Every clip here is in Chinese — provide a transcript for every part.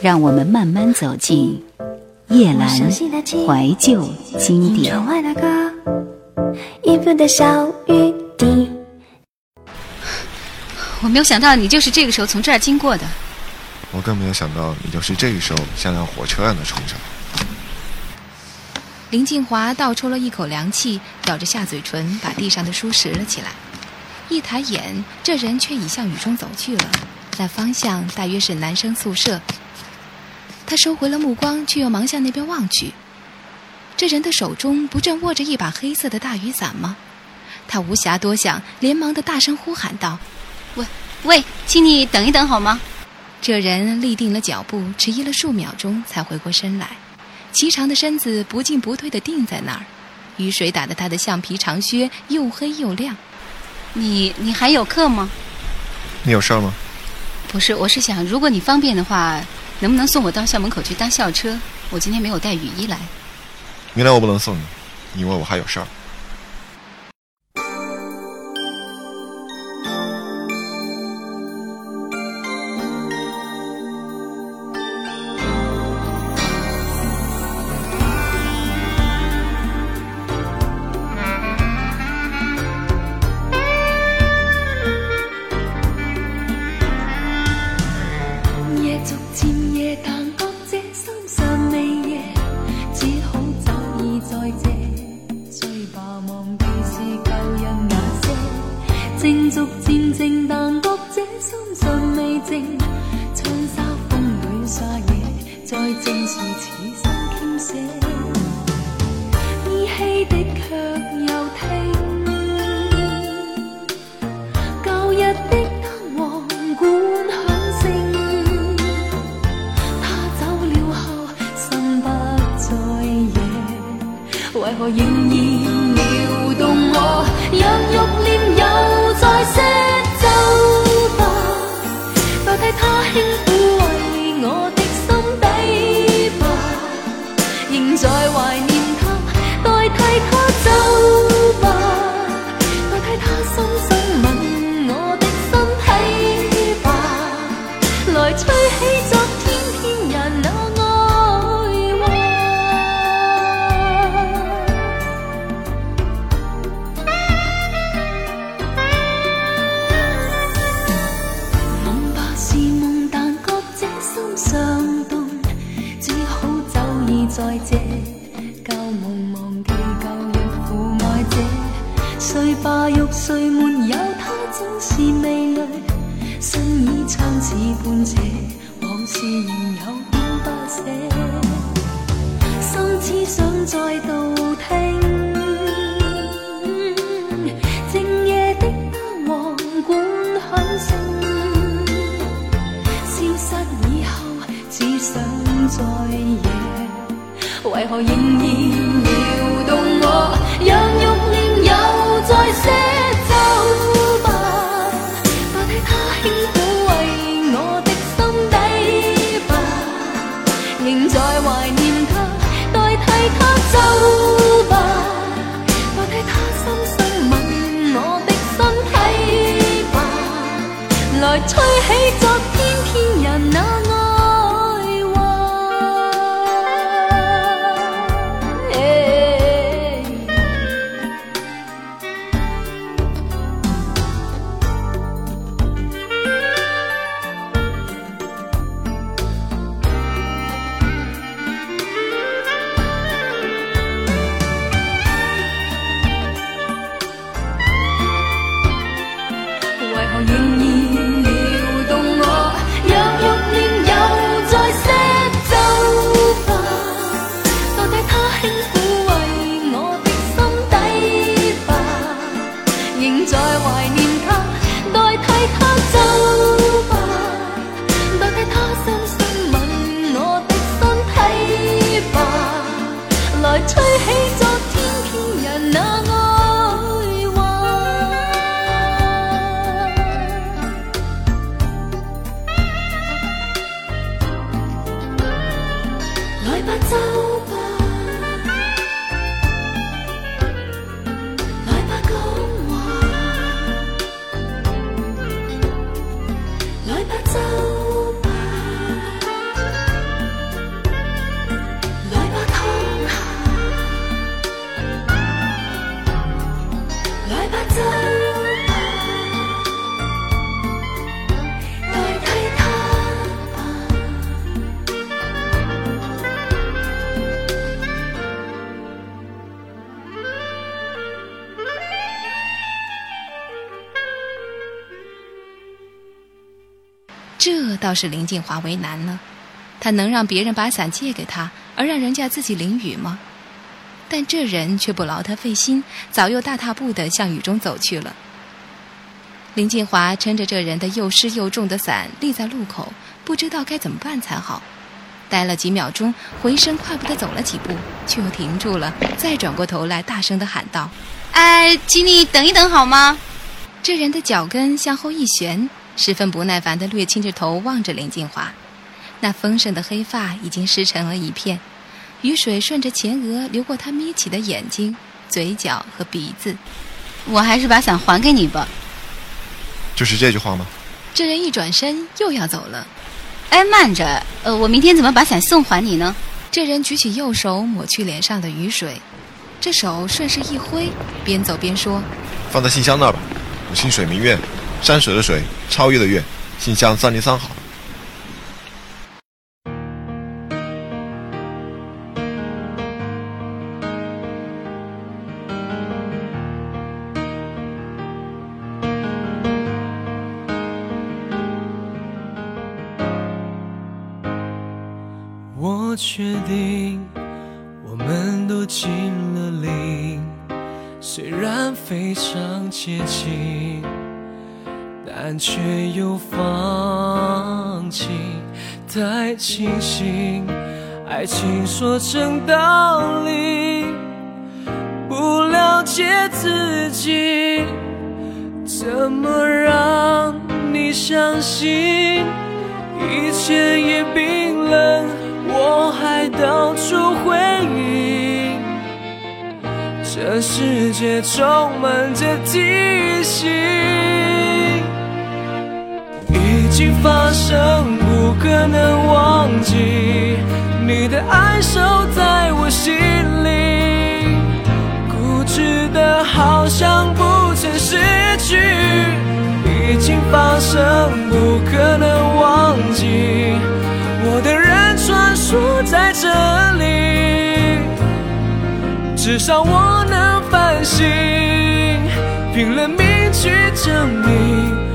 让我们慢慢走进夜阑怀旧经典。我没有想到你就是这个时候从这儿经过的。我更没有想到你就是这个时候像火车一样的冲上来。林静华倒抽了一口凉气，咬着下嘴唇，把地上的书拾了起来。一抬眼，这人却已向雨中走去了。那方向大约是男生宿舍。他收回了目光，却又忙向那边望去。这人的手中不正握着一把黑色的大雨伞吗？他无暇多想，连忙的大声呼喊道：“喂，喂，请你等一等好吗？”这人立定了脚步，迟疑了数秒钟，才回过身来。颀长的身子不进不退的定在那儿，雨水打得他的橡皮长靴又黑又亮。你你还有课吗？你有事儿吗？不是，我是想，如果你方便的话。能不能送我到校门口去搭校车？我今天没有带雨衣来。明天我不能送你，因为我还有事儿。逐渐静，但觉这心尚未静。窗纱风里撒野，再静时，此心倾泻。依稀的却又听，旧日的灯黄管响声。他走了后，心不再野，为何仍然？想再夜，为何仍然？来吧，走吧。倒是林静华为难了，他能让别人把伞借给他，而让人家自己淋雨吗？但这人却不劳他费心，早又大踏步地向雨中走去了。林静华撑着这人的又湿又重的伞，立在路口，不知道该怎么办才好。待了几秒钟，回身快步地走了几步，却又停住了，再转过头来大声地喊道：“哎，请你等一等好吗？”这人的脚跟向后一旋。十分不耐烦的略倾着头望着林静华，那丰盛的黑发已经湿成了一片，雨水顺着前额流过他眯起的眼睛、嘴角和鼻子。我还是把伞还给你吧。就是这句话吗？这人一转身又要走了。哎，慢着，呃，我明天怎么把伞送还你呢？这人举起右手抹去脸上的雨水，这手顺势一挥，边走边说：“放在信箱那儿吧，我姓水，名月。”山水的水，超越的越，信箱三零三号。爱情说成道理，不了解自己，怎么让你相信？一切也冰冷，我还到处回忆。这世界充满着惊喜。已经发生，不可能忘记。你的爱守在我心里，固执的好像不曾失去。已经发生，不可能忘记。我的人穿梭在这里，至少我能反省，拼了命去证明。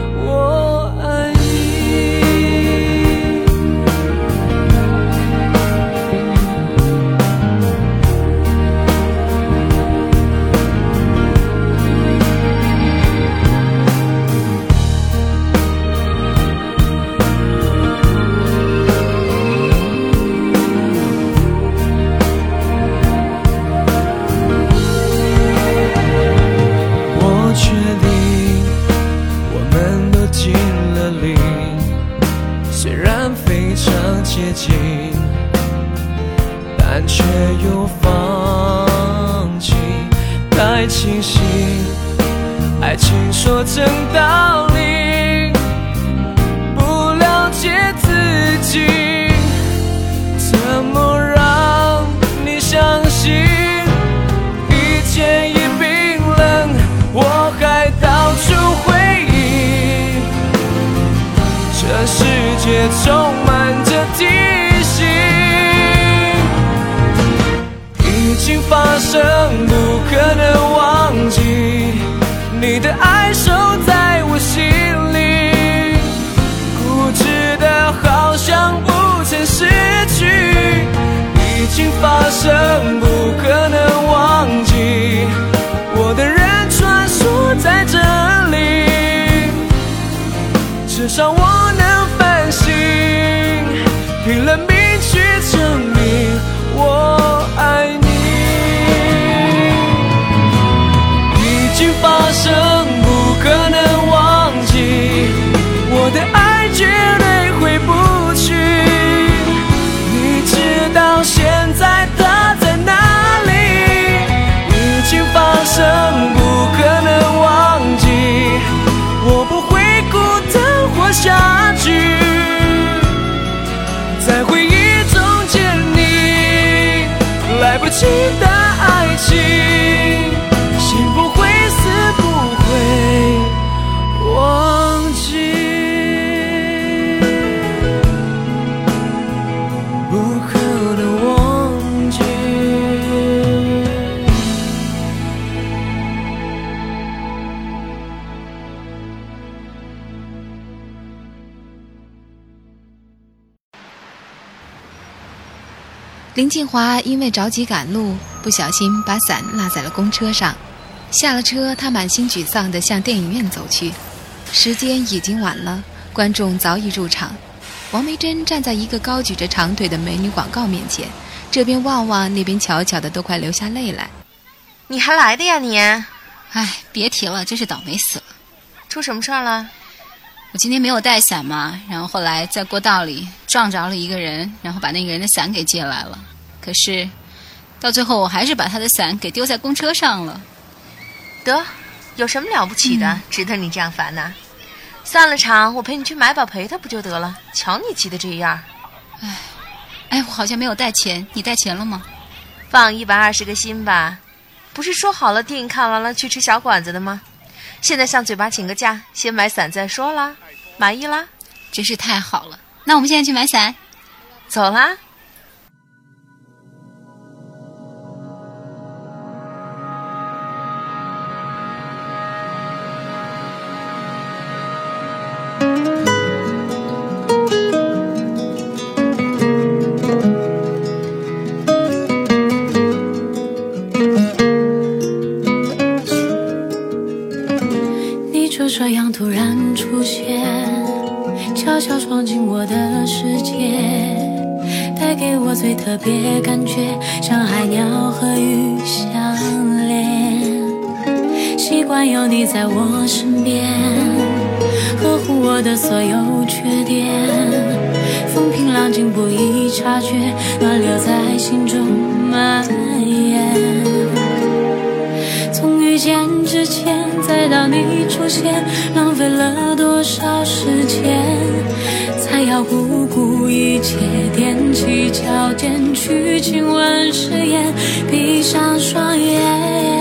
情发生，不可能忘记。我的人穿梭在这里，至少我能反省，拼了命去证明我。林静华因为着急赶路，不小心把伞落在了公车上。下了车，他满心沮丧地向电影院走去。时间已经晚了，观众早已入场。王梅珍站在一个高举着长腿的美女广告面前，这边望望，那边瞧瞧的，都快流下泪来。你还来的呀你？唉，别提了，真是倒霉死了。出什么事儿了？我今天没有带伞嘛，然后后来在过道里。撞着了一个人，然后把那个人的伞给借来了。可是，到最后我还是把他的伞给丢在公车上了。得，有什么了不起的，值得你这样烦呢？散了场，我陪你去买把，陪他不就得了？瞧你急的这样。哎，哎，我好像没有带钱，你带钱了吗？放一百二十个心吧，不是说好了电影看完了去吃小馆子的吗？现在向嘴巴请个假，先买伞再说啦，满意啦？真是太好了。那我们现在去买伞，走啦！你就这样突然出现。悄悄闯进我的世界，带给我最特别感觉，像海鸟和鱼相连。习惯有你在我身边，呵护我的所有缺点。风平浪静不易察觉，暖流在心中蔓延。从遇见之前，再到你出现，浪费了多少时间？要不顾一切，踮起脚尖去亲吻誓言，闭上双眼。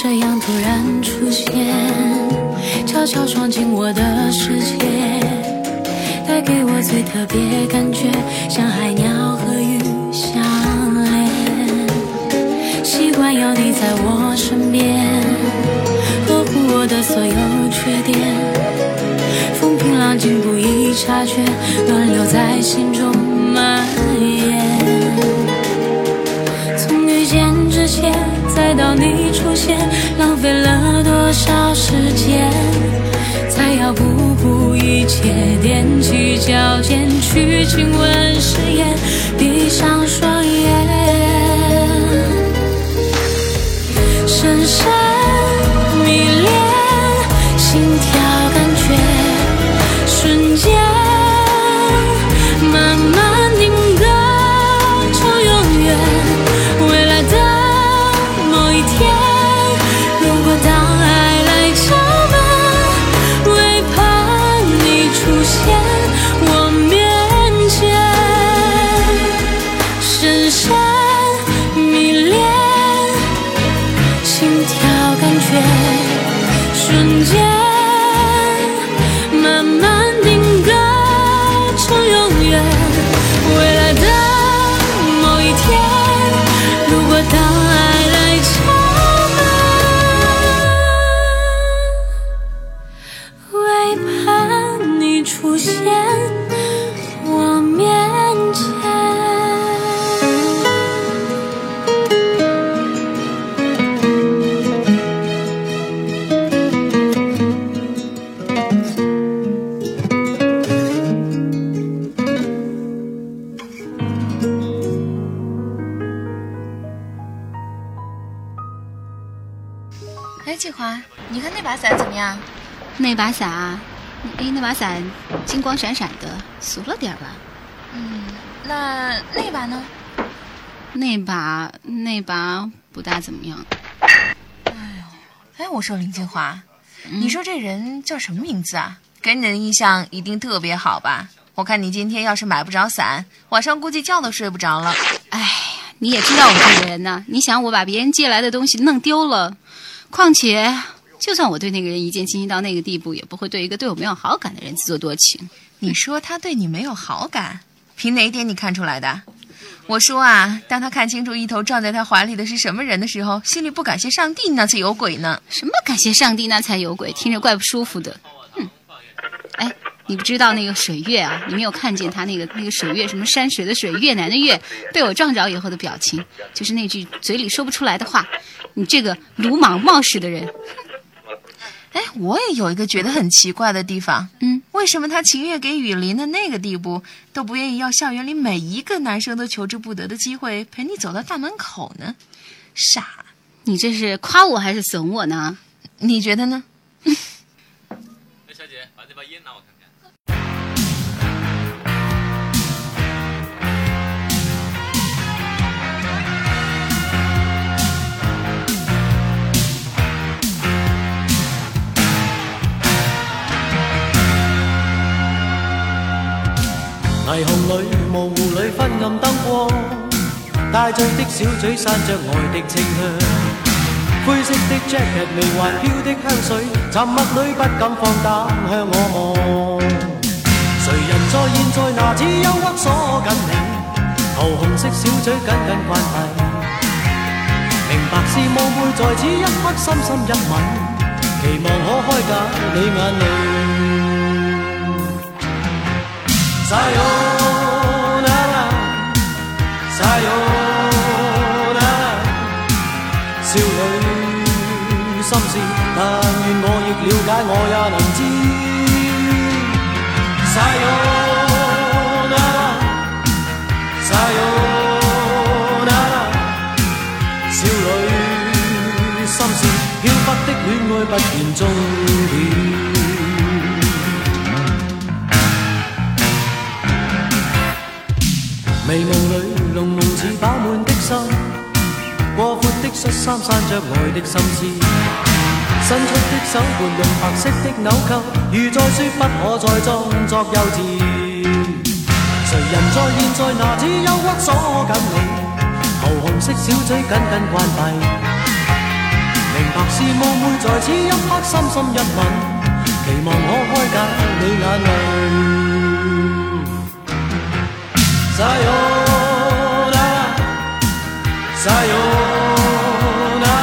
这样突然出现，悄悄闯进我的世界，带给我最特别感觉，像海鸟和鱼相连。习惯有你在我身边，呵护我的所有缺点。风平浪静不易察觉，暖流在心中蔓延。从遇见之前。再到你出现，浪费了多少时间？才要不顾一切踮起脚尖去亲吻誓言，闭上双眼，深深。出现我面前。哎，季华，你看那把伞怎么样？那把伞。那把伞金光闪闪的，俗了点吧？嗯，那那把呢？那把那把不大怎么样。哎呦，哎，我说林静华，你说这人叫什么名字啊？给你的印象一定特别好吧？我看你今天要是买不着伞，晚上估计觉都睡不着了。哎，呀，你也知道我这个人呐，你想我把别人借来的东西弄丢了，况且。就算我对那个人一见倾心到那个地步，也不会对一个对我没有好感的人自作多情。你说他对你没有好感，凭哪点你看出来的？我说啊，当他看清楚一头撞在他怀里的是什么人的时候，心里不感谢上帝，那才有鬼呢。什么感谢上帝那才有鬼，听着怪不舒服的。哼，哎，你不知道那个水月啊，你没有看见他那个那个水月什么山水的水，越南的越，被我撞着以后的表情，就是那句嘴里说不出来的话。你这个鲁莽冒失的人。哎，我也有一个觉得很奇怪的地方，嗯，为什么他情愿给雨淋的那个地步，都不愿意要校园里每一个男生都求之不得的机会陪你走到大门口呢？傻，你这是夸我还是损我呢？你觉得呢？哎，小姐，把这包烟拿我看。霓虹里、模糊里昏暗灯光，带醉的小嘴散着爱的清香。灰色的 jacket，微还飘的香水，沉默里不敢放胆向我望。谁人在现在拿此忧惑锁紧你，桃红色小嘴紧紧关闭。明白是误会，在此一刻深深一吻，期望可开解你眼泪。Sayonara，Sayonara，少女心事，但愿我越了解我也能知。Sayonara，Sayonara，少女心事，飘忽的恋爱不辨终点。眉目里浓浓似饱满的心，过阔的恤衫散着爱的心思。伸出的手背用白色的纽扣，如在说不可再装作幼稚。谁人在现在拿纸忧郁锁紧你，桃红色小嘴紧紧关闭。明白是雾会在此一刻深深一吻，期望可开解你眼泪。Sayonara, Sayonara，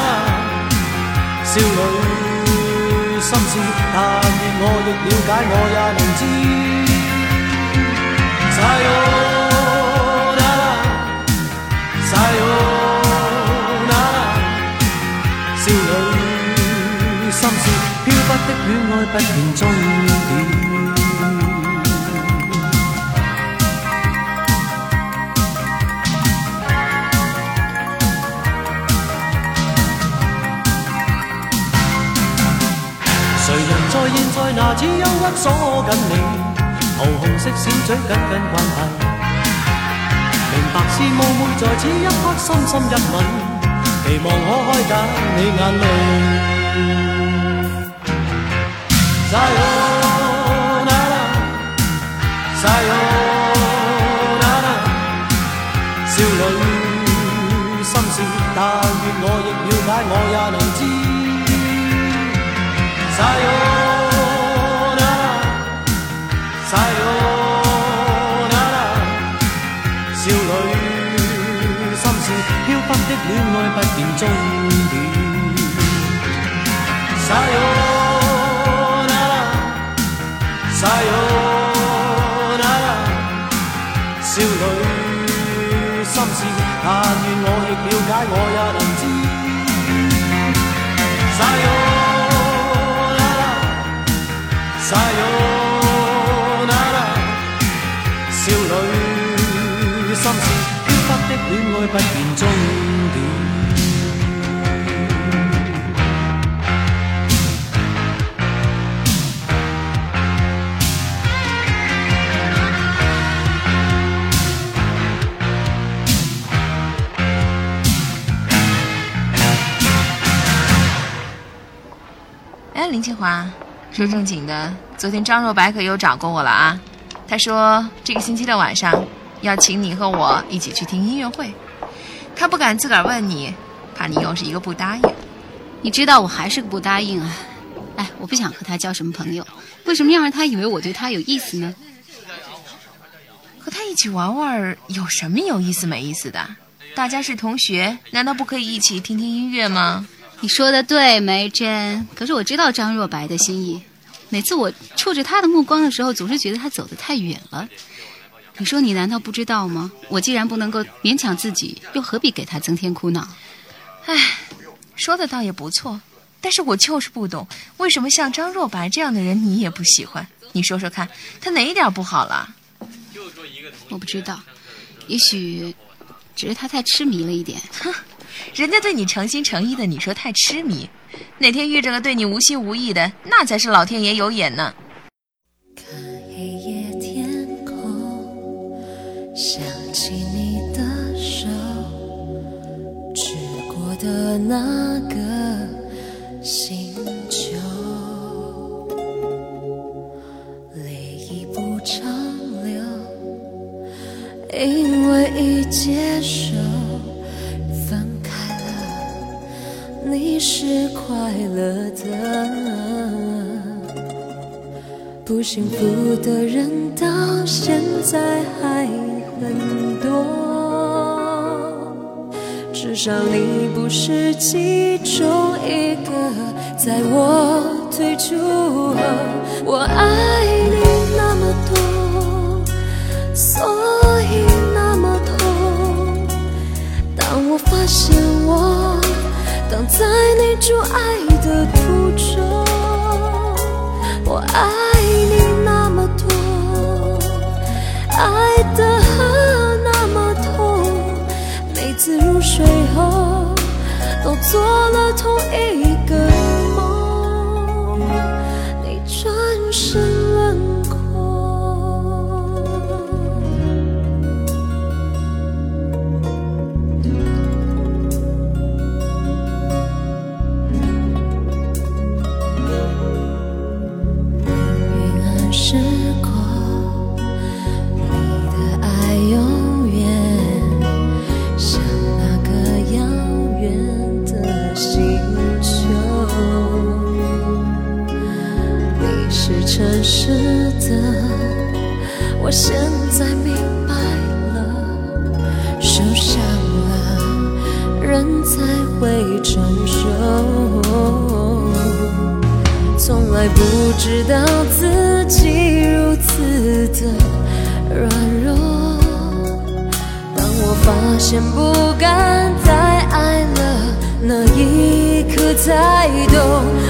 少女心事，但愿我亦了解，我也明知。Sayonara, Sayonara，少女心事，漂泊的恋爱不见终点。那似忧郁锁紧你，桃红色小嘴紧紧关闭。明白是雾妹在此一刻深深一吻，期望可开解你眼泪。Sayonara，Sayonara，少女心事但愿我亦了解，我也能知。Sayonara。Sayonara 少女心事，飘忽的恋爱不断终点。Sayonara sayonara 少女心事，但愿我亦了解。我也。不终点。哎，林清华，说正经的，昨天张若白可又找过我了啊！他说这个星期的晚上要请你和我一起去听音乐会。他不敢自个儿问你，怕你又是一个不答应。你知道我还是个不答应啊！哎，我不想和他交什么朋友，为什么要让他以为我对他有意思呢？和他一起玩玩有什么有意思没意思的？大家是同学，难道不可以一起听听音乐吗？你说的对，梅珍。可是我知道张若白的心意，每次我触着他的目光的时候，总是觉得他走得太远了。你说你难道不知道吗？我既然不能够勉强自己，又何必给他增添苦恼？哎，说的倒也不错，但是我就是不懂，为什么像张若白这样的人你也不喜欢？你说说看，他哪一点不好了？我不知道，也许只是他太痴迷了一点。哼，人家对你诚心诚意的，你说太痴迷？哪天遇着了对你无心无意的，那才是老天爷有眼呢。想起你的手，指过的那个星球，泪已不长流，因为已接受分开了，你是快乐的，不幸福的人到现在还。很多，至少你不是其中一个。在我退出后，我爱你那么多，所以那么痛。当我发现我挡在你阻碍的途中，我爱你那么多，爱的。最后都做了同一个梦，你转身。先不敢再爱了，那一刻才懂。